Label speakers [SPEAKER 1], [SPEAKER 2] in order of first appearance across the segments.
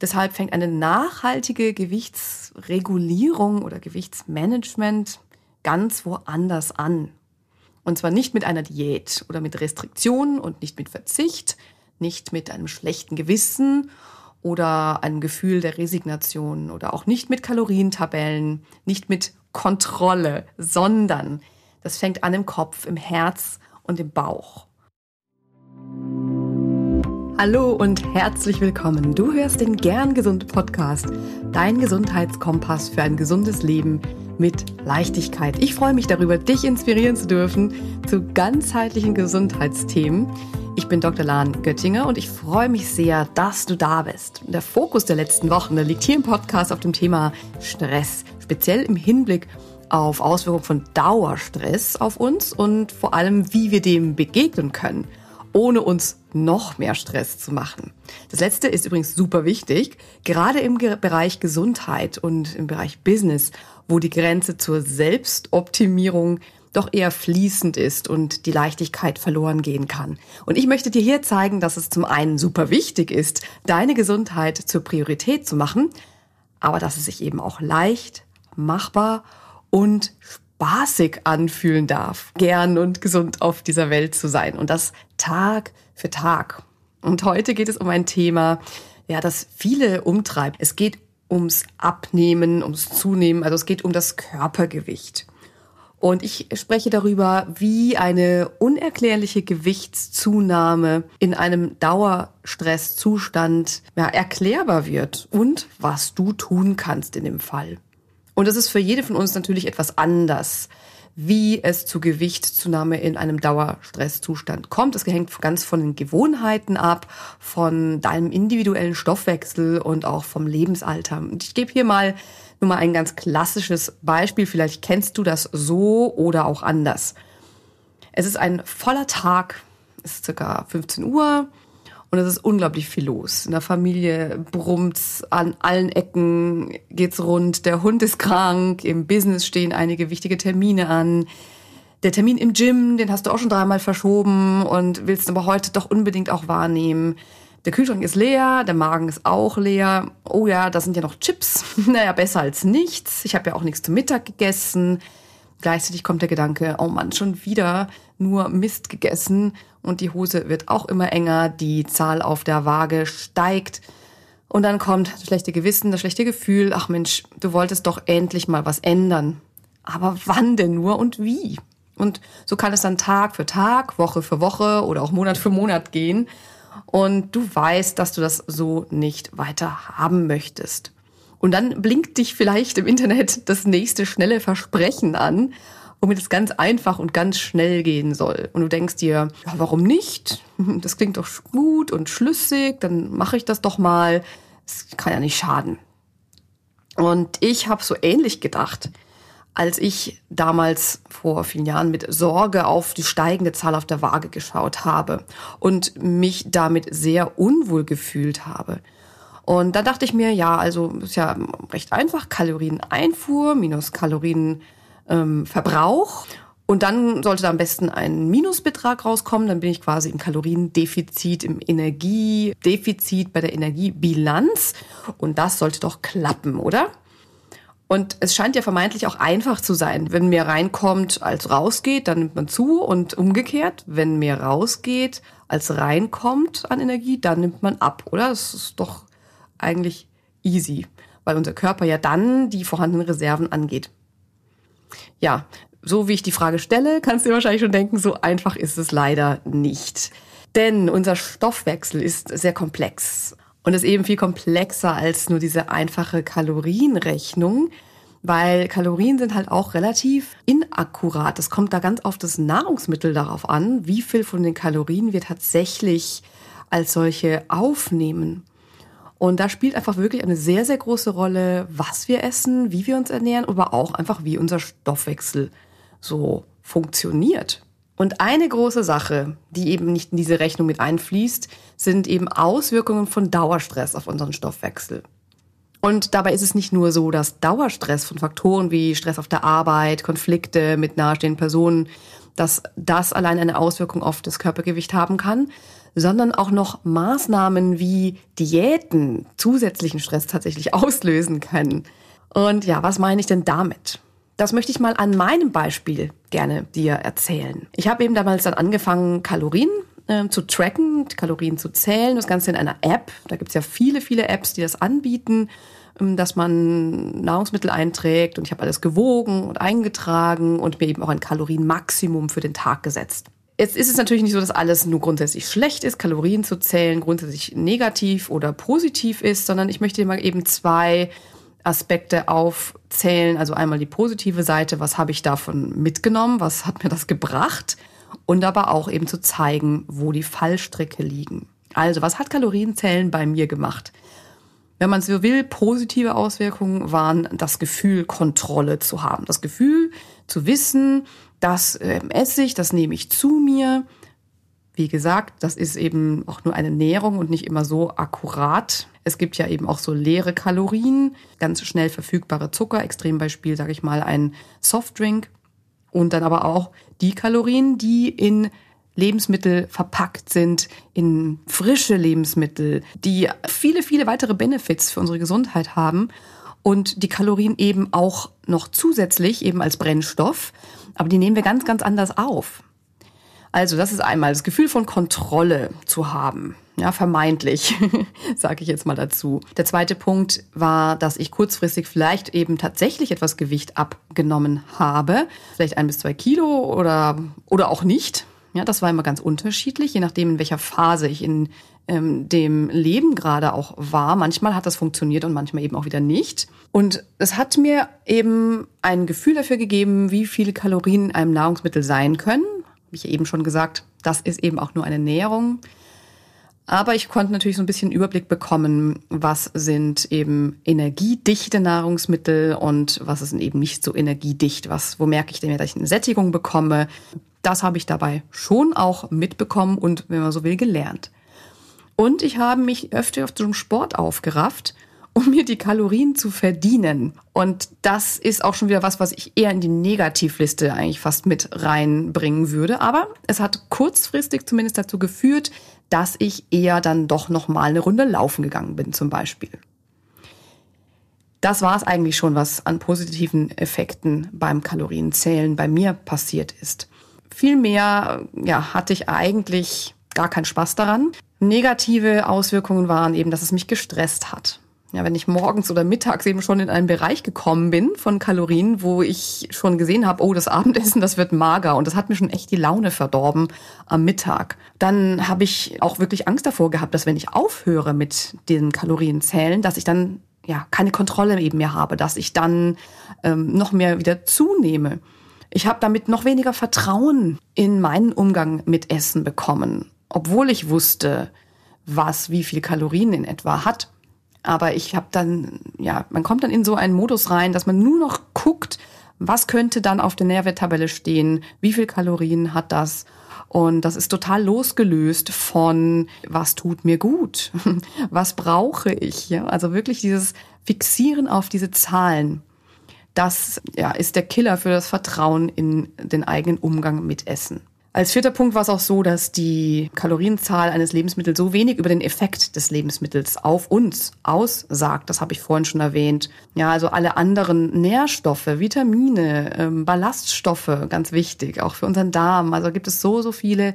[SPEAKER 1] Deshalb fängt eine nachhaltige Gewichtsregulierung oder Gewichtsmanagement ganz woanders an. Und zwar nicht mit einer Diät oder mit Restriktionen und nicht mit Verzicht, nicht mit einem schlechten Gewissen oder einem Gefühl der Resignation oder auch nicht mit Kalorientabellen, nicht mit Kontrolle, sondern das fängt an im Kopf, im Herz und im Bauch. Hallo und herzlich willkommen. Du hörst den Gern Gesund Podcast, dein Gesundheitskompass für ein gesundes Leben mit Leichtigkeit. Ich freue mich darüber, dich inspirieren zu dürfen zu ganzheitlichen Gesundheitsthemen. Ich bin Dr. Lahn Göttinger und ich freue mich sehr, dass du da bist. Der Fokus der letzten Wochen der liegt hier im Podcast auf dem Thema Stress, speziell im Hinblick auf Auswirkungen von Dauerstress auf uns und vor allem, wie wir dem begegnen können ohne uns noch mehr Stress zu machen. Das letzte ist übrigens super wichtig, gerade im Bereich Gesundheit und im Bereich Business, wo die Grenze zur Selbstoptimierung doch eher fließend ist und die Leichtigkeit verloren gehen kann. Und ich möchte dir hier zeigen, dass es zum einen super wichtig ist, deine Gesundheit zur Priorität zu machen, aber dass es sich eben auch leicht, machbar und spaßig anfühlen darf, gern und gesund auf dieser Welt zu sein. Und das Tag für Tag. Und heute geht es um ein Thema, ja, das viele umtreibt. Es geht ums Abnehmen, ums Zunehmen, also es geht um das Körpergewicht. Und ich spreche darüber, wie eine unerklärliche Gewichtszunahme in einem Dauerstresszustand ja, erklärbar wird und was du tun kannst in dem Fall. Und es ist für jede von uns natürlich etwas anders, wie es zu Gewichtszunahme in einem Dauerstresszustand kommt. Es hängt ganz von den Gewohnheiten ab, von deinem individuellen Stoffwechsel und auch vom Lebensalter. Und ich gebe hier mal nur mal ein ganz klassisches Beispiel. Vielleicht kennst du das so oder auch anders. Es ist ein voller Tag, es ist circa 15 Uhr und es ist unglaublich viel los. In der Familie brummt's an allen Ecken, geht's rund. Der Hund ist krank. Im Business stehen einige wichtige Termine an. Der Termin im Gym, den hast du auch schon dreimal verschoben und willst aber heute doch unbedingt auch wahrnehmen. Der Kühlschrank ist leer, der Magen ist auch leer. Oh ja, da sind ja noch Chips. naja, besser als nichts. Ich habe ja auch nichts zum Mittag gegessen. Gleichzeitig kommt der Gedanke, oh Mann, schon wieder nur Mist gegessen und die Hose wird auch immer enger, die Zahl auf der Waage steigt. Und dann kommt das schlechte Gewissen, das schlechte Gefühl, ach Mensch, du wolltest doch endlich mal was ändern. Aber wann denn nur und wie? Und so kann es dann Tag für Tag, Woche für Woche oder auch Monat für Monat gehen. Und du weißt, dass du das so nicht weiter haben möchtest. Und dann blinkt dich vielleicht im Internet das nächste schnelle Versprechen an womit es ganz einfach und ganz schnell gehen soll. Und du denkst dir, ja, warum nicht? Das klingt doch gut und schlüssig, dann mache ich das doch mal. Es kann ja nicht schaden. Und ich habe so ähnlich gedacht, als ich damals vor vielen Jahren mit Sorge auf die steigende Zahl auf der Waage geschaut habe und mich damit sehr unwohl gefühlt habe. Und da dachte ich mir, ja, also ist ja recht einfach, Kalorieneinfuhr minus Kalorien ähm. Und dann sollte da am besten ein Minusbetrag rauskommen. Dann bin ich quasi im Kaloriendefizit, im Energiedefizit bei der Energiebilanz. Und das sollte doch klappen, oder? Und es scheint ja vermeintlich auch einfach zu sein. Wenn mehr reinkommt als rausgeht, dann nimmt man zu und umgekehrt. Wenn mehr rausgeht als reinkommt an Energie, dann nimmt man ab, oder? Das ist doch eigentlich easy, weil unser Körper ja dann die vorhandenen Reserven angeht. Ja, so wie ich die Frage stelle, kannst du dir wahrscheinlich schon denken, so einfach ist es leider nicht. Denn unser Stoffwechsel ist sehr komplex und ist eben viel komplexer als nur diese einfache Kalorienrechnung, weil Kalorien sind halt auch relativ inakkurat. Es kommt da ganz auf das Nahrungsmittel darauf an, wie viel von den Kalorien wir tatsächlich als solche aufnehmen. Und da spielt einfach wirklich eine sehr, sehr große Rolle, was wir essen, wie wir uns ernähren, aber auch einfach, wie unser Stoffwechsel so funktioniert. Und eine große Sache, die eben nicht in diese Rechnung mit einfließt, sind eben Auswirkungen von Dauerstress auf unseren Stoffwechsel. Und dabei ist es nicht nur so, dass Dauerstress von Faktoren wie Stress auf der Arbeit, Konflikte mit nahestehenden Personen, dass das allein eine Auswirkung auf das Körpergewicht haben kann, sondern auch noch Maßnahmen wie Diäten zusätzlichen Stress tatsächlich auslösen können. Und ja, was meine ich denn damit? Das möchte ich mal an meinem Beispiel gerne dir erzählen. Ich habe eben damals dann angefangen, Kalorien äh, zu tracken, Kalorien zu zählen, das Ganze in einer App. Da gibt es ja viele, viele Apps, die das anbieten, ähm, dass man Nahrungsmittel einträgt und ich habe alles gewogen und eingetragen und mir eben auch ein Kalorienmaximum für den Tag gesetzt. Jetzt ist es natürlich nicht so, dass alles nur grundsätzlich schlecht ist, Kalorien zu zählen, grundsätzlich negativ oder positiv ist, sondern ich möchte mal eben zwei Aspekte aufzählen. Also einmal die positive Seite, was habe ich davon mitgenommen, was hat mir das gebracht und aber auch eben zu zeigen, wo die Fallstricke liegen. Also, was hat Kalorienzählen bei mir gemacht? Wenn man so will, positive Auswirkungen waren das Gefühl, Kontrolle zu haben. Das Gefühl zu wissen, das äh, esse ich, das nehme ich zu mir. Wie gesagt, das ist eben auch nur eine Nährung und nicht immer so akkurat. Es gibt ja eben auch so leere Kalorien, ganz schnell verfügbare Zucker, Extrembeispiel, sage ich mal, ein Softdrink. Und dann aber auch die Kalorien, die in Lebensmittel verpackt sind, in frische Lebensmittel, die viele, viele weitere Benefits für unsere Gesundheit haben und die Kalorien eben auch noch zusätzlich eben als Brennstoff, aber die nehmen wir ganz, ganz anders auf. Also das ist einmal das Gefühl von Kontrolle zu haben. Ja, vermeintlich, sage ich jetzt mal dazu. Der zweite Punkt war, dass ich kurzfristig vielleicht eben tatsächlich etwas Gewicht abgenommen habe. Vielleicht ein bis zwei Kilo oder, oder auch nicht. Ja, das war immer ganz unterschiedlich, je nachdem, in welcher Phase ich in ähm, dem Leben gerade auch war. Manchmal hat das funktioniert und manchmal eben auch wieder nicht. Und es hat mir eben ein Gefühl dafür gegeben, wie viele Kalorien in einem Nahrungsmittel sein können. Wie ich eben schon gesagt, das ist eben auch nur eine Näherung. Aber ich konnte natürlich so ein bisschen Überblick bekommen, was sind eben energiedichte Nahrungsmittel und was ist eben nicht so energiedicht. Was, wo merke ich denn, dass ich eine Sättigung bekomme? Das habe ich dabei schon auch mitbekommen und, wenn man so will, gelernt. Und ich habe mich öfter auf einem Sport aufgerafft um mir die Kalorien zu verdienen. Und das ist auch schon wieder was, was ich eher in die Negativliste eigentlich fast mit reinbringen würde. Aber es hat kurzfristig zumindest dazu geführt, dass ich eher dann doch noch mal eine Runde laufen gegangen bin, zum Beispiel. Das war es eigentlich schon, was an positiven Effekten beim Kalorienzählen bei mir passiert ist. Vielmehr ja, hatte ich eigentlich gar keinen Spaß daran. Negative Auswirkungen waren eben, dass es mich gestresst hat ja, wenn ich morgens oder mittags eben schon in einen Bereich gekommen bin von Kalorien, wo ich schon gesehen habe, oh, das Abendessen, das wird mager und das hat mir schon echt die Laune verdorben am Mittag. Dann habe ich auch wirklich Angst davor gehabt, dass wenn ich aufhöre mit den Kalorienzählen, dass ich dann ja keine Kontrolle eben mehr habe, dass ich dann ähm, noch mehr wieder zunehme. Ich habe damit noch weniger Vertrauen in meinen Umgang mit Essen bekommen, obwohl ich wusste, was wie viel Kalorien in etwa hat. Aber ich habe dann, ja, man kommt dann in so einen Modus rein, dass man nur noch guckt, was könnte dann auf der Nährwerttabelle stehen, wie viel Kalorien hat das. Und das ist total losgelöst von, was tut mir gut, was brauche ich. Ja? Also wirklich dieses Fixieren auf diese Zahlen, das ja, ist der Killer für das Vertrauen in den eigenen Umgang mit Essen. Als vierter Punkt war es auch so, dass die Kalorienzahl eines Lebensmittels so wenig über den Effekt des Lebensmittels auf uns aussagt. Das habe ich vorhin schon erwähnt. Ja, also alle anderen Nährstoffe, Vitamine, ähm, Ballaststoffe, ganz wichtig, auch für unseren Darm. Also gibt es so, so viele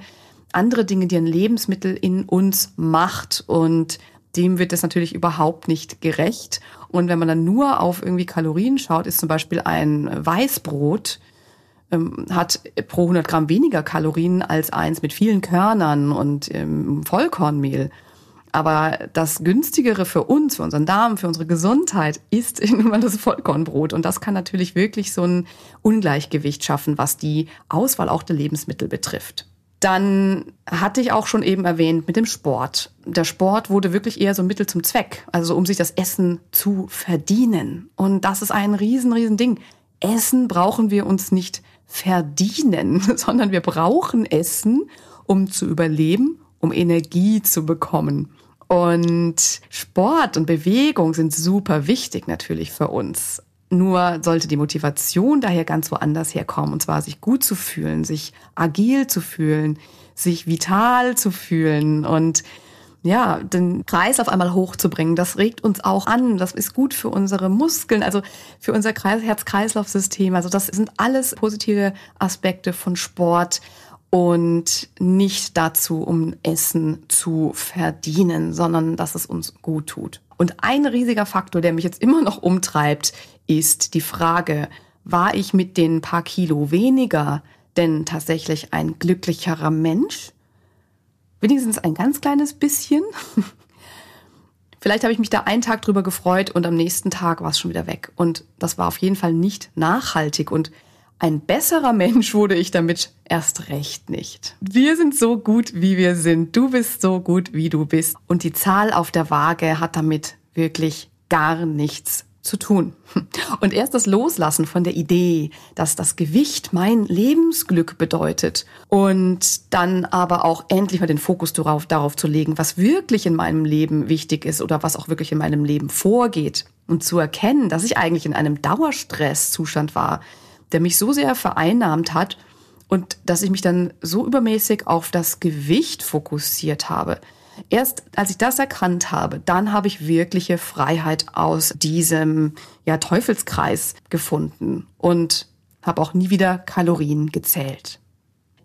[SPEAKER 1] andere Dinge, die ein Lebensmittel in uns macht und dem wird es natürlich überhaupt nicht gerecht. Und wenn man dann nur auf irgendwie Kalorien schaut, ist zum Beispiel ein Weißbrot ähm, hat pro 100 Gramm weniger Kalorien als eins mit vielen Körnern und ähm, Vollkornmehl. Aber das günstigere für uns, für unseren Darm, für unsere Gesundheit ist nun mal das Vollkornbrot. Und das kann natürlich wirklich so ein Ungleichgewicht schaffen, was die Auswahl auch der Lebensmittel betrifft. Dann hatte ich auch schon eben erwähnt mit dem Sport. Der Sport wurde wirklich eher so ein Mittel zum Zweck, also um sich das Essen zu verdienen. Und das ist ein riesen, riesen Ding. Essen brauchen wir uns nicht verdienen, sondern wir brauchen Essen, um zu überleben, um Energie zu bekommen. Und Sport und Bewegung sind super wichtig natürlich für uns. Nur sollte die Motivation daher ganz woanders herkommen, und zwar sich gut zu fühlen, sich agil zu fühlen, sich vital zu fühlen und ja, den Kreis auf einmal hochzubringen, das regt uns auch an. Das ist gut für unsere Muskeln, also für unser Herz-Kreislauf-System. Also das sind alles positive Aspekte von Sport und nicht dazu, um Essen zu verdienen, sondern dass es uns gut tut. Und ein riesiger Faktor, der mich jetzt immer noch umtreibt, ist die Frage, war ich mit den paar Kilo weniger denn tatsächlich ein glücklicherer Mensch? Wenigstens ein ganz kleines bisschen. Vielleicht habe ich mich da einen Tag drüber gefreut und am nächsten Tag war es schon wieder weg. Und das war auf jeden Fall nicht nachhaltig und ein besserer Mensch wurde ich damit erst recht nicht. Wir sind so gut, wie wir sind. Du bist so gut, wie du bist. Und die Zahl auf der Waage hat damit wirklich gar nichts zu tun. Und erst das Loslassen von der Idee, dass das Gewicht mein Lebensglück bedeutet und dann aber auch endlich mal den Fokus darauf, darauf zu legen, was wirklich in meinem Leben wichtig ist oder was auch wirklich in meinem Leben vorgeht und zu erkennen, dass ich eigentlich in einem Dauerstresszustand war, der mich so sehr vereinnahmt hat und dass ich mich dann so übermäßig auf das Gewicht fokussiert habe Erst als ich das erkannt habe, dann habe ich wirkliche Freiheit aus diesem ja, Teufelskreis gefunden und habe auch nie wieder Kalorien gezählt.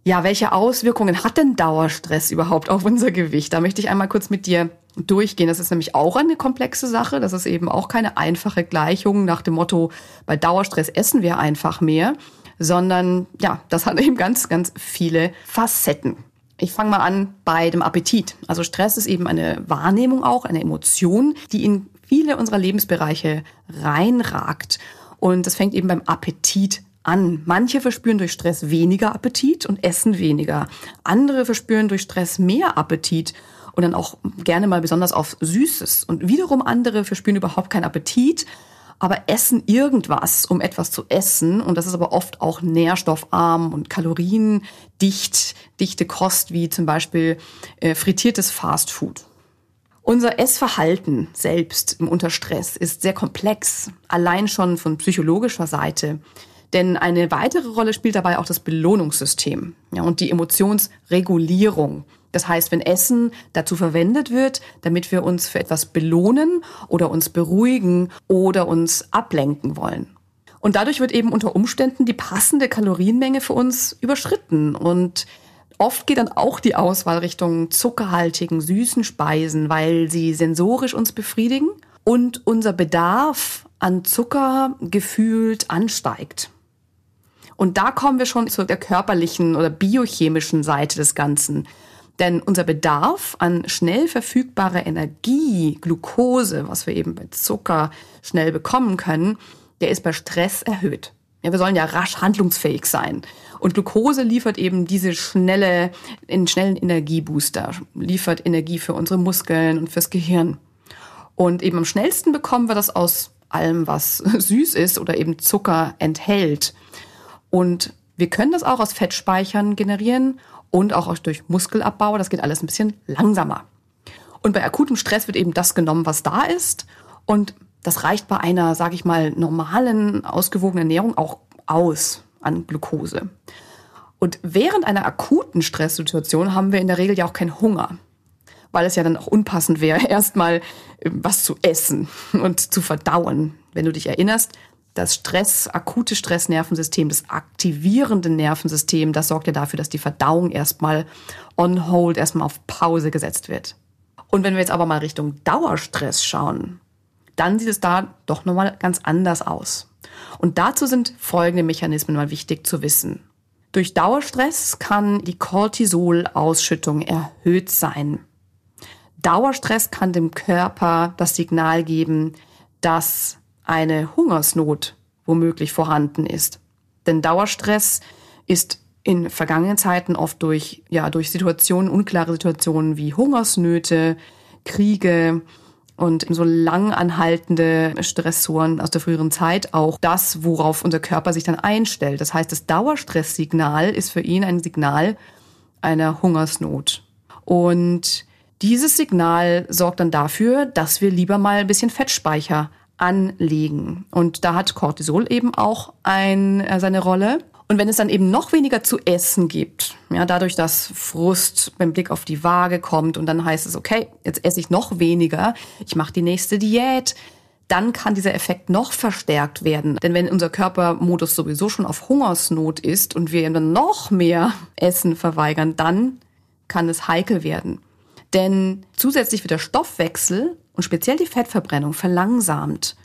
[SPEAKER 1] Ja, welche Auswirkungen hat denn Dauerstress überhaupt auf unser Gewicht? Da möchte ich einmal kurz mit dir durchgehen. Das ist nämlich auch eine komplexe Sache. Das ist eben auch keine einfache Gleichung nach dem Motto, bei Dauerstress essen wir einfach mehr, sondern ja, das hat eben ganz, ganz viele Facetten. Ich fange mal an bei dem Appetit. Also Stress ist eben eine Wahrnehmung auch, eine Emotion, die in viele unserer Lebensbereiche reinragt. Und das fängt eben beim Appetit an. Manche verspüren durch Stress weniger Appetit und essen weniger. Andere verspüren durch Stress mehr Appetit und dann auch gerne mal besonders auf Süßes. Und wiederum andere verspüren überhaupt keinen Appetit aber essen irgendwas, um etwas zu essen. Und das ist aber oft auch nährstoffarm und kaloriendicht, dichte Kost, wie zum Beispiel äh, frittiertes Fastfood. Unser Essverhalten selbst unter Stress ist sehr komplex, allein schon von psychologischer Seite. Denn eine weitere Rolle spielt dabei auch das Belohnungssystem ja, und die Emotionsregulierung. Das heißt, wenn Essen dazu verwendet wird, damit wir uns für etwas belohnen oder uns beruhigen oder uns ablenken wollen. Und dadurch wird eben unter Umständen die passende Kalorienmenge für uns überschritten. Und oft geht dann auch die Auswahl Richtung zuckerhaltigen, süßen Speisen, weil sie sensorisch uns befriedigen und unser Bedarf an Zucker gefühlt ansteigt. Und da kommen wir schon zu der körperlichen oder biochemischen Seite des Ganzen. Denn unser Bedarf an schnell verfügbarer Energie, Glucose, was wir eben bei Zucker schnell bekommen können, der ist bei Stress erhöht. Ja, wir sollen ja rasch handlungsfähig sein. Und Glucose liefert eben diese schnelle, in schnellen Energiebooster, liefert Energie für unsere Muskeln und fürs Gehirn. Und eben am schnellsten bekommen wir das aus allem, was süß ist oder eben Zucker enthält. Und wir können das auch aus Fettspeichern generieren und auch durch Muskelabbau. Das geht alles ein bisschen langsamer. Und bei akutem Stress wird eben das genommen, was da ist. Und das reicht bei einer, sage ich mal, normalen, ausgewogenen Ernährung auch aus an Glucose. Und während einer akuten Stresssituation haben wir in der Regel ja auch keinen Hunger, weil es ja dann auch unpassend wäre, erstmal was zu essen und zu verdauen. Wenn du dich erinnerst, das Stress, akute Stressnervensystem, das aktivierende Nervensystem, das sorgt ja dafür, dass die Verdauung erstmal on hold, erstmal auf Pause gesetzt wird. Und wenn wir jetzt aber mal Richtung Dauerstress schauen, dann sieht es da doch nochmal ganz anders aus. Und dazu sind folgende Mechanismen mal wichtig zu wissen. Durch Dauerstress kann die Cortisolausschüttung erhöht sein. Dauerstress kann dem Körper das Signal geben, dass eine Hungersnot womöglich vorhanden ist. Denn Dauerstress ist in vergangenen Zeiten oft durch, ja, durch Situationen, unklare Situationen wie Hungersnöte, Kriege und so lang anhaltende Stressoren aus der früheren Zeit auch das, worauf unser Körper sich dann einstellt. Das heißt, das Dauerstresssignal ist für ihn ein Signal einer Hungersnot. Und dieses Signal sorgt dann dafür, dass wir lieber mal ein bisschen Fettspeicher anlegen. Und da hat Cortisol eben auch ein, äh, seine Rolle. Und wenn es dann eben noch weniger zu essen gibt, ja, dadurch, dass Frust beim Blick auf die Waage kommt und dann heißt es, okay, jetzt esse ich noch weniger, ich mache die nächste Diät, dann kann dieser Effekt noch verstärkt werden. Denn wenn unser Körpermodus sowieso schon auf Hungersnot ist und wir dann noch mehr Essen verweigern, dann kann es heikel werden. Denn zusätzlich wird der Stoffwechsel und speziell die Fettverbrennung verlangsamt,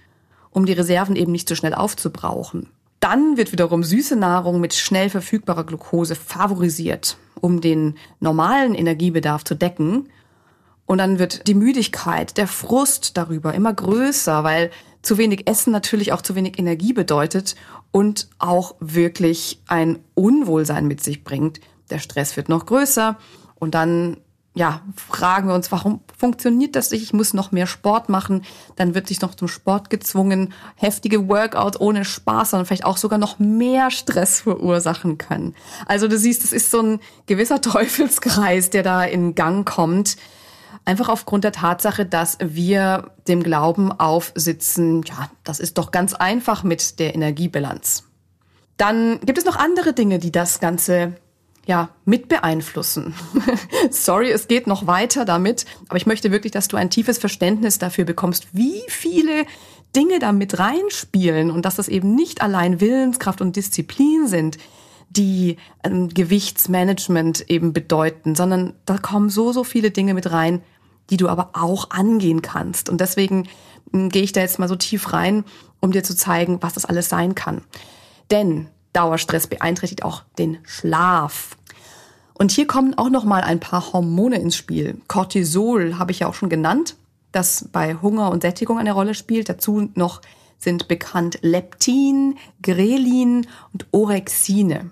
[SPEAKER 1] um die Reserven eben nicht so schnell aufzubrauchen. Dann wird wiederum süße Nahrung mit schnell verfügbarer Glucose favorisiert, um den normalen Energiebedarf zu decken. Und dann wird die Müdigkeit, der Frust darüber immer größer, weil zu wenig Essen natürlich auch zu wenig Energie bedeutet und auch wirklich ein Unwohlsein mit sich bringt. Der Stress wird noch größer und dann ja, fragen wir uns, warum funktioniert das nicht? Ich muss noch mehr Sport machen. Dann wird sich noch zum Sport gezwungen. Heftige Workouts ohne Spaß, sondern vielleicht auch sogar noch mehr Stress verursachen können. Also du siehst, es ist so ein gewisser Teufelskreis, der da in Gang kommt. Einfach aufgrund der Tatsache, dass wir dem Glauben aufsitzen, ja, das ist doch ganz einfach mit der Energiebilanz. Dann gibt es noch andere Dinge, die das Ganze ja, mit beeinflussen. Sorry, es geht noch weiter damit, aber ich möchte wirklich, dass du ein tiefes Verständnis dafür bekommst, wie viele Dinge da mit reinspielen und dass das eben nicht allein Willenskraft und Disziplin sind, die ähm, Gewichtsmanagement eben bedeuten, sondern da kommen so, so viele Dinge mit rein, die du aber auch angehen kannst. Und deswegen äh, gehe ich da jetzt mal so tief rein, um dir zu zeigen, was das alles sein kann. Denn Dauerstress beeinträchtigt auch den Schlaf. Und hier kommen auch noch mal ein paar Hormone ins Spiel. Cortisol habe ich ja auch schon genannt, das bei Hunger und Sättigung eine Rolle spielt. Dazu noch sind bekannt Leptin, Grelin und Orexine.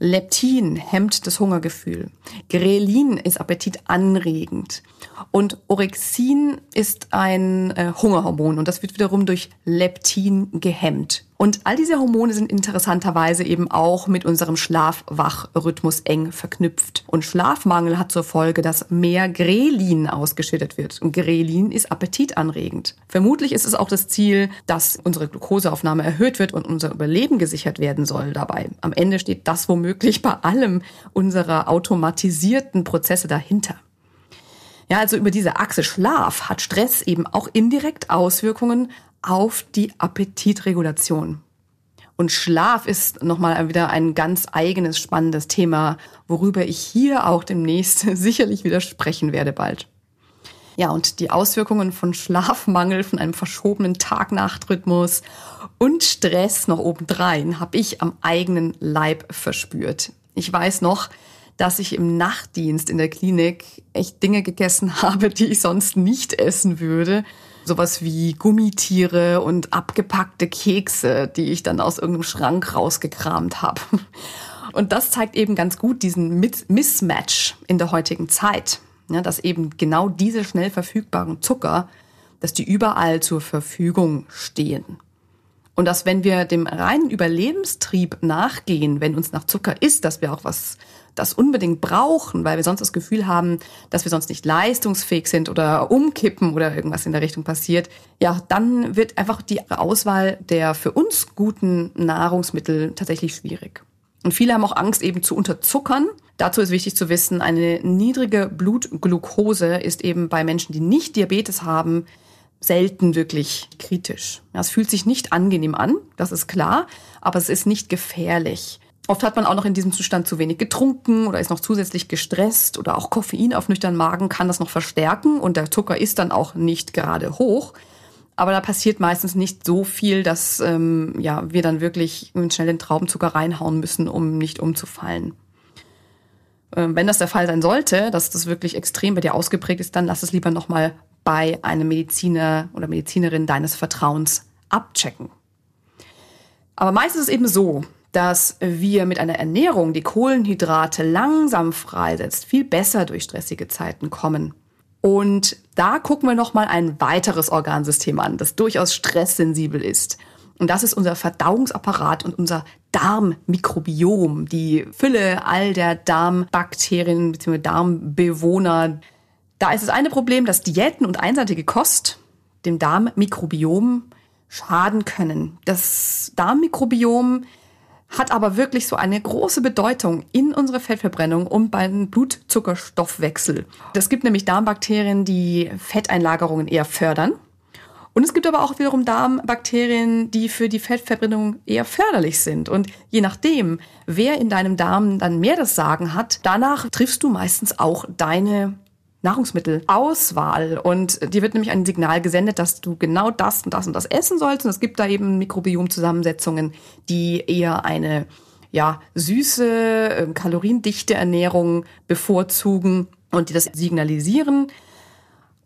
[SPEAKER 1] Leptin hemmt das Hungergefühl. Grelin ist appetitanregend. Und Orexin ist ein äh, Hungerhormon und das wird wiederum durch Leptin gehemmt. Und all diese Hormone sind interessanterweise eben auch mit unserem Schlaf-Wach-Rhythmus eng verknüpft. Und Schlafmangel hat zur Folge, dass mehr Grelin ausgeschüttet wird. Und Grelin ist appetitanregend. Vermutlich ist es auch das Ziel, dass unsere Glukoseaufnahme erhöht wird und unser Überleben gesichert werden soll dabei. Am Ende steht das womöglich bei allem unserer automatisierten Prozesse dahinter. Ja, also über diese Achse Schlaf hat Stress eben auch indirekt Auswirkungen auf die Appetitregulation. Und Schlaf ist nochmal wieder ein ganz eigenes spannendes Thema, worüber ich hier auch demnächst sicherlich wieder sprechen werde bald. Ja, und die Auswirkungen von Schlafmangel, von einem verschobenen Tag-Nacht-Rhythmus und Stress noch obendrein habe ich am eigenen Leib verspürt. Ich weiß noch, dass ich im Nachtdienst in der Klinik echt Dinge gegessen habe, die ich sonst nicht essen würde. Sowas wie Gummitiere und abgepackte Kekse, die ich dann aus irgendeinem Schrank rausgekramt habe. Und das zeigt eben ganz gut diesen Mismatch in der heutigen Zeit. Ja, dass eben genau diese schnell verfügbaren Zucker, dass die überall zur Verfügung stehen. Und dass wenn wir dem reinen Überlebenstrieb nachgehen, wenn uns nach Zucker ist, dass wir auch was das unbedingt brauchen, weil wir sonst das Gefühl haben, dass wir sonst nicht leistungsfähig sind oder umkippen oder irgendwas in der Richtung passiert, ja, dann wird einfach die Auswahl der für uns guten Nahrungsmittel tatsächlich schwierig. Und viele haben auch Angst eben zu unterzuckern. Dazu ist wichtig zu wissen, eine niedrige Blutglucose ist eben bei Menschen, die nicht Diabetes haben, selten wirklich kritisch. Es fühlt sich nicht angenehm an, das ist klar, aber es ist nicht gefährlich. Oft hat man auch noch in diesem Zustand zu wenig getrunken oder ist noch zusätzlich gestresst oder auch Koffein auf nüchternen Magen kann das noch verstärken und der Zucker ist dann auch nicht gerade hoch. Aber da passiert meistens nicht so viel, dass ähm, ja, wir dann wirklich schnell den Traubenzucker reinhauen müssen, um nicht umzufallen. Ähm, wenn das der Fall sein sollte, dass das wirklich extrem bei dir ausgeprägt ist, dann lass es lieber nochmal bei einem Mediziner oder Medizinerin deines Vertrauens abchecken. Aber meistens ist es eben so, dass wir mit einer Ernährung, die Kohlenhydrate langsam freisetzt, viel besser durch stressige Zeiten kommen. Und da gucken wir noch mal ein weiteres Organsystem an, das durchaus stresssensibel ist. Und das ist unser Verdauungsapparat und unser Darmmikrobiom, die Fülle all der Darmbakterien bzw. Darmbewohner. Da ist das eine Problem, dass Diäten und einseitige Kost dem Darmmikrobiom schaden können. Das Darmmikrobiom hat aber wirklich so eine große Bedeutung in unserer Fettverbrennung und beim Blutzuckerstoffwechsel. Es gibt nämlich Darmbakterien, die Fetteinlagerungen eher fördern. Und es gibt aber auch wiederum Darmbakterien, die für die Fettverbrennung eher förderlich sind. Und je nachdem, wer in deinem Darm dann mehr das Sagen hat, danach triffst du meistens auch deine Nahrungsmittelauswahl und dir wird nämlich ein Signal gesendet, dass du genau das und das und das essen sollst. Und es gibt da eben Mikrobiomzusammensetzungen, die eher eine ja, süße, ähm, kaloriendichte Ernährung bevorzugen und die das signalisieren.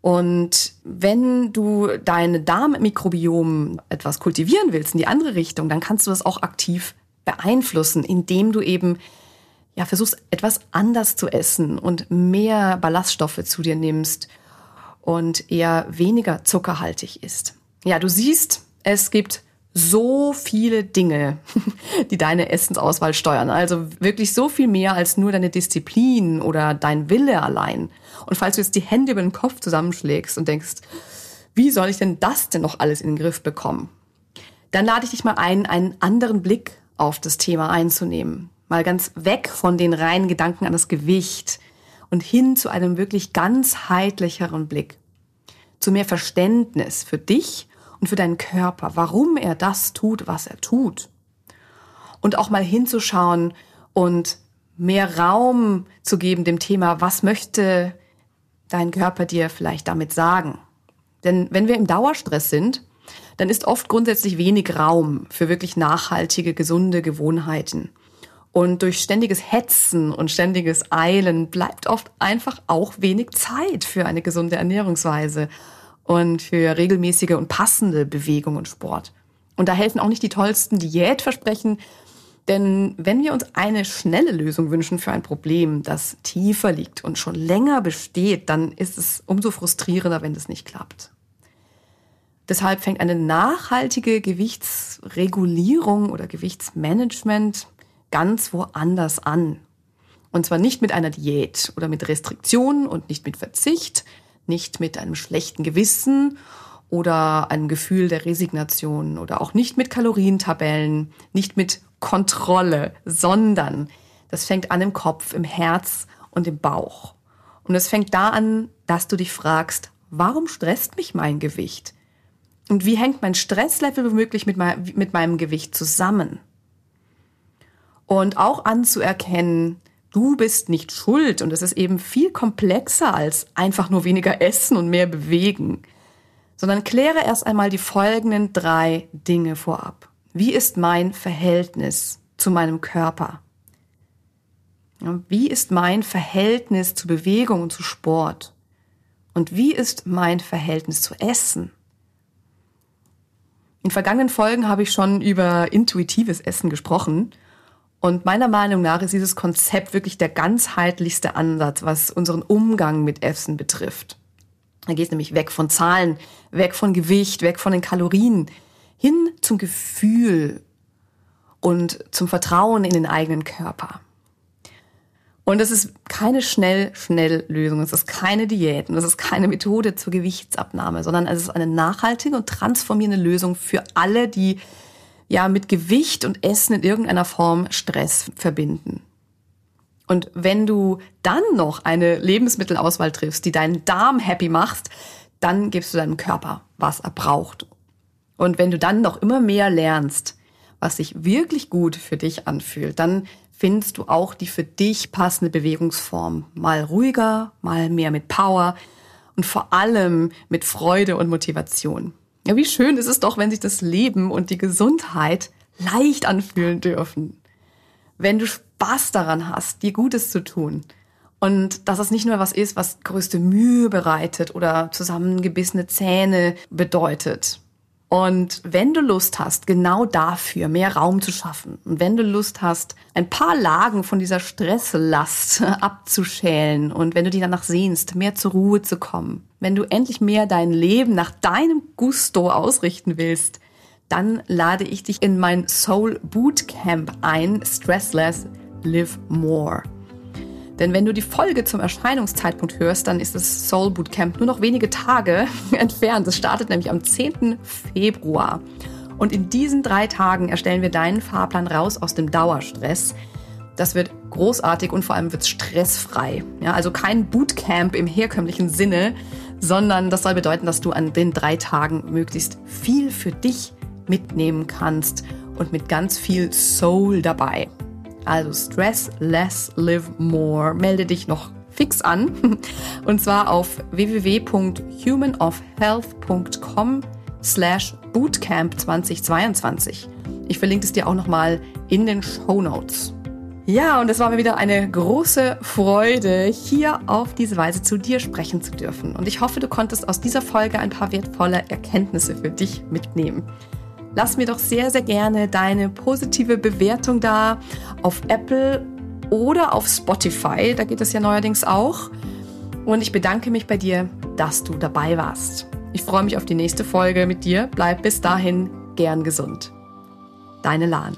[SPEAKER 1] Und wenn du deine Darmmikrobiom etwas kultivieren willst in die andere Richtung, dann kannst du das auch aktiv beeinflussen, indem du eben ja, versuchst etwas anders zu essen und mehr Ballaststoffe zu dir nimmst und eher weniger zuckerhaltig ist. Ja, du siehst, es gibt so viele Dinge, die deine Essensauswahl steuern. Also wirklich so viel mehr als nur deine Disziplin oder dein Wille allein. Und falls du jetzt die Hände über den Kopf zusammenschlägst und denkst, wie soll ich denn das denn noch alles in den Griff bekommen? Dann lade ich dich mal ein, einen anderen Blick auf das Thema einzunehmen mal ganz weg von den reinen Gedanken an das Gewicht und hin zu einem wirklich ganzheitlicheren Blick, zu mehr Verständnis für dich und für deinen Körper, warum er das tut, was er tut. Und auch mal hinzuschauen und mehr Raum zu geben dem Thema, was möchte dein Körper dir vielleicht damit sagen. Denn wenn wir im Dauerstress sind, dann ist oft grundsätzlich wenig Raum für wirklich nachhaltige, gesunde Gewohnheiten. Und durch ständiges Hetzen und ständiges Eilen bleibt oft einfach auch wenig Zeit für eine gesunde Ernährungsweise und für regelmäßige und passende Bewegung und Sport. Und da helfen auch nicht die tollsten Diätversprechen, denn wenn wir uns eine schnelle Lösung wünschen für ein Problem, das tiefer liegt und schon länger besteht, dann ist es umso frustrierender, wenn das nicht klappt. Deshalb fängt eine nachhaltige Gewichtsregulierung oder Gewichtsmanagement ganz woanders an. Und zwar nicht mit einer Diät oder mit Restriktionen und nicht mit Verzicht, nicht mit einem schlechten Gewissen oder einem Gefühl der Resignation oder auch nicht mit Kalorientabellen, nicht mit Kontrolle, sondern das fängt an im Kopf, im Herz und im Bauch. Und es fängt da an, dass du dich fragst, warum stresst mich mein Gewicht? Und wie hängt mein Stresslevel womöglich mit, mein, mit meinem Gewicht zusammen? Und auch anzuerkennen, du bist nicht schuld und es ist eben viel komplexer als einfach nur weniger essen und mehr bewegen, sondern kläre erst einmal die folgenden drei Dinge vorab. Wie ist mein Verhältnis zu meinem Körper? Wie ist mein Verhältnis zu Bewegung und zu Sport? Und wie ist mein Verhältnis zu Essen? In vergangenen Folgen habe ich schon über intuitives Essen gesprochen und meiner Meinung nach ist dieses Konzept wirklich der ganzheitlichste Ansatz, was unseren Umgang mit Essen betrifft. Da geht es nämlich weg von Zahlen, weg von Gewicht, weg von den Kalorien, hin zum Gefühl und zum Vertrauen in den eigenen Körper. Und es ist keine schnell, schnell Lösung. Es ist keine Diät und es ist keine Methode zur Gewichtsabnahme, sondern es ist eine nachhaltige und transformierende Lösung für alle, die ja mit Gewicht und Essen in irgendeiner Form Stress verbinden. Und wenn du dann noch eine Lebensmittelauswahl triffst, die deinen Darm happy macht, dann gibst du deinem Körper, was er braucht. Und wenn du dann noch immer mehr lernst, was sich wirklich gut für dich anfühlt, dann findest du auch die für dich passende Bewegungsform. Mal ruhiger, mal mehr mit Power und vor allem mit Freude und Motivation. Ja, wie schön ist es doch, wenn sich das Leben und die Gesundheit leicht anfühlen dürfen. Wenn du Spaß daran hast, dir Gutes zu tun. Und dass es nicht nur was ist, was größte Mühe bereitet oder zusammengebissene Zähne bedeutet, und wenn du Lust hast, genau dafür mehr Raum zu schaffen und wenn du Lust hast, ein paar Lagen von dieser Stresslast abzuschälen und wenn du dich danach sehnst, mehr zur Ruhe zu kommen, wenn du endlich mehr dein Leben nach deinem Gusto ausrichten willst, dann lade ich dich in mein Soul Bootcamp ein, Stressless Live More. Denn wenn du die Folge zum Erscheinungszeitpunkt hörst, dann ist das Soul Bootcamp nur noch wenige Tage entfernt. Es startet nämlich am 10. Februar. Und in diesen drei Tagen erstellen wir deinen Fahrplan raus aus dem Dauerstress. Das wird großartig und vor allem wird es stressfrei. Ja, also kein Bootcamp im herkömmlichen Sinne, sondern das soll bedeuten, dass du an den drei Tagen möglichst viel für dich mitnehmen kannst und mit ganz viel Soul dabei. Also Stress Less, Live More. Melde dich noch fix an und zwar auf www.humanofhealth.com slash bootcamp 2022. Ich verlinke es dir auch nochmal in den Show Notes. Ja, und es war mir wieder eine große Freude, hier auf diese Weise zu dir sprechen zu dürfen. Und ich hoffe, du konntest aus dieser Folge ein paar wertvolle Erkenntnisse für dich mitnehmen. Lass mir doch sehr, sehr gerne deine positive Bewertung da auf Apple oder auf Spotify. Da geht es ja neuerdings auch. Und ich bedanke mich bei dir, dass du dabei warst. Ich freue mich auf die nächste Folge mit dir. Bleib bis dahin gern gesund. Deine Lahn.